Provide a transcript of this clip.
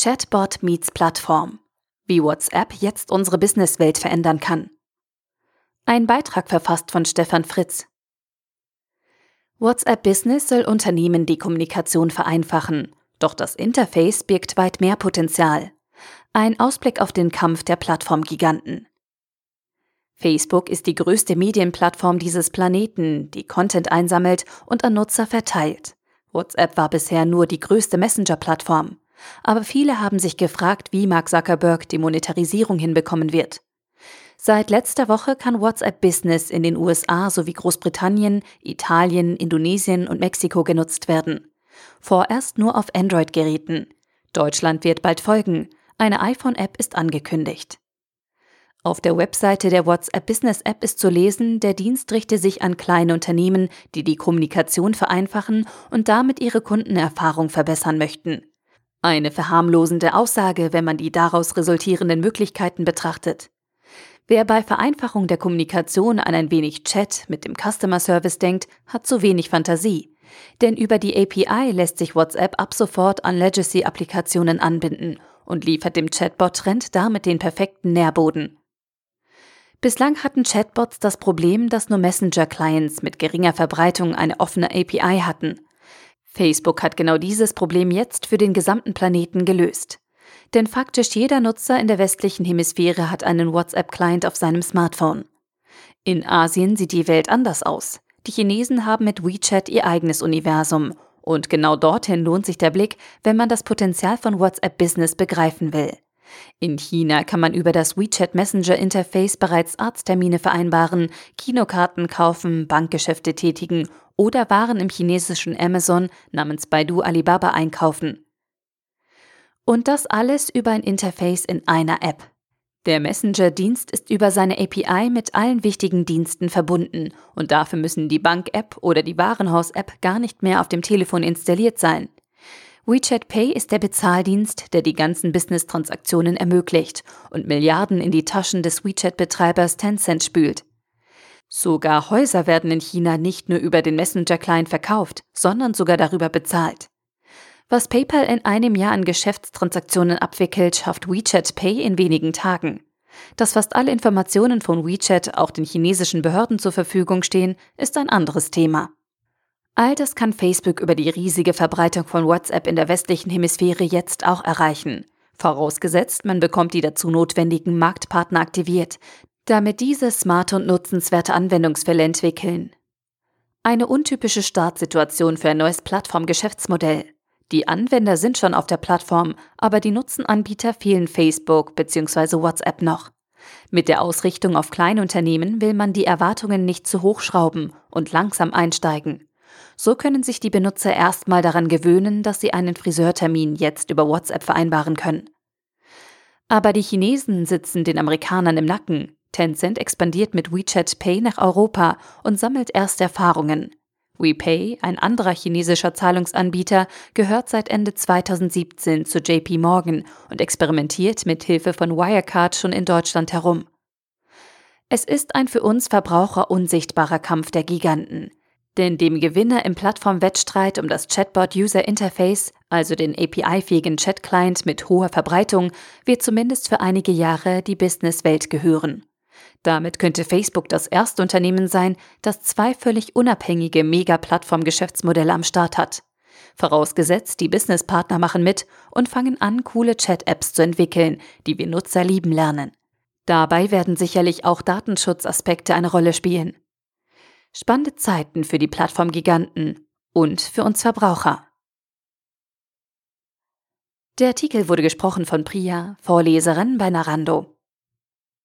Chatbot meets Plattform. Wie WhatsApp jetzt unsere Businesswelt verändern kann. Ein Beitrag verfasst von Stefan Fritz. WhatsApp Business soll Unternehmen die Kommunikation vereinfachen, doch das Interface birgt weit mehr Potenzial. Ein Ausblick auf den Kampf der Plattformgiganten. Facebook ist die größte Medienplattform dieses Planeten, die Content einsammelt und an Nutzer verteilt. WhatsApp war bisher nur die größte Messenger-Plattform. Aber viele haben sich gefragt, wie Mark Zuckerberg die Monetarisierung hinbekommen wird. Seit letzter Woche kann WhatsApp Business in den USA sowie Großbritannien, Italien, Indonesien und Mexiko genutzt werden. Vorerst nur auf Android-Geräten. Deutschland wird bald folgen. Eine iPhone-App ist angekündigt. Auf der Webseite der WhatsApp Business App ist zu lesen, der Dienst richte sich an kleine Unternehmen, die die Kommunikation vereinfachen und damit ihre Kundenerfahrung verbessern möchten. Eine verharmlosende Aussage, wenn man die daraus resultierenden Möglichkeiten betrachtet. Wer bei Vereinfachung der Kommunikation an ein wenig Chat mit dem Customer Service denkt, hat zu wenig Fantasie. Denn über die API lässt sich WhatsApp ab sofort an Legacy-Applikationen anbinden und liefert dem Chatbot-Trend damit den perfekten Nährboden. Bislang hatten Chatbots das Problem, dass nur Messenger-Clients mit geringer Verbreitung eine offene API hatten. Facebook hat genau dieses Problem jetzt für den gesamten Planeten gelöst. Denn faktisch jeder Nutzer in der westlichen Hemisphäre hat einen WhatsApp-Client auf seinem Smartphone. In Asien sieht die Welt anders aus. Die Chinesen haben mit WeChat ihr eigenes Universum. Und genau dorthin lohnt sich der Blick, wenn man das Potenzial von WhatsApp Business begreifen will. In China kann man über das WeChat Messenger Interface bereits Arzttermine vereinbaren, Kinokarten kaufen, Bankgeschäfte tätigen oder Waren im chinesischen Amazon namens Baidu Alibaba einkaufen. Und das alles über ein Interface in einer App. Der Messenger-Dienst ist über seine API mit allen wichtigen Diensten verbunden und dafür müssen die Bank-App oder die Warenhaus-App gar nicht mehr auf dem Telefon installiert sein. WeChat Pay ist der Bezahldienst, der die ganzen Business-Transaktionen ermöglicht und Milliarden in die Taschen des WeChat-Betreibers Tencent spült. Sogar Häuser werden in China nicht nur über den Messenger-Client verkauft, sondern sogar darüber bezahlt. Was PayPal in einem Jahr an Geschäftstransaktionen abwickelt, schafft WeChat Pay in wenigen Tagen. Dass fast alle Informationen von WeChat auch den chinesischen Behörden zur Verfügung stehen, ist ein anderes Thema. All das kann Facebook über die riesige Verbreitung von WhatsApp in der westlichen Hemisphäre jetzt auch erreichen. Vorausgesetzt, man bekommt die dazu notwendigen Marktpartner aktiviert, damit diese smarte und nutzenswerte Anwendungsfälle entwickeln. Eine untypische Startsituation für ein neues Plattformgeschäftsmodell. Die Anwender sind schon auf der Plattform, aber die Nutzenanbieter fehlen Facebook bzw. WhatsApp noch. Mit der Ausrichtung auf Kleinunternehmen will man die Erwartungen nicht zu hoch schrauben und langsam einsteigen. So können sich die Benutzer erstmal daran gewöhnen, dass sie einen Friseurtermin jetzt über WhatsApp vereinbaren können. Aber die Chinesen sitzen den Amerikanern im Nacken. Tencent expandiert mit WeChat Pay nach Europa und sammelt erste Erfahrungen. WePay, ein anderer chinesischer Zahlungsanbieter, gehört seit Ende 2017 zu JP Morgan und experimentiert mit Hilfe von Wirecard schon in Deutschland herum. Es ist ein für uns Verbraucher unsichtbarer Kampf der Giganten. Denn dem Gewinner im Plattformwettstreit um das Chatbot User Interface, also den API-fähigen Chat-Client mit hoher Verbreitung, wird zumindest für einige Jahre die Businesswelt gehören. Damit könnte Facebook das erste Unternehmen sein, das zwei völlig unabhängige Mega-Plattform-Geschäftsmodelle am Start hat. Vorausgesetzt, die Businesspartner machen mit und fangen an, coole Chat-Apps zu entwickeln, die wir Nutzer lieben lernen. Dabei werden sicherlich auch Datenschutzaspekte eine Rolle spielen. Spannende Zeiten für die Plattformgiganten und für uns Verbraucher. Der Artikel wurde gesprochen von Priya, Vorleserin bei Narando.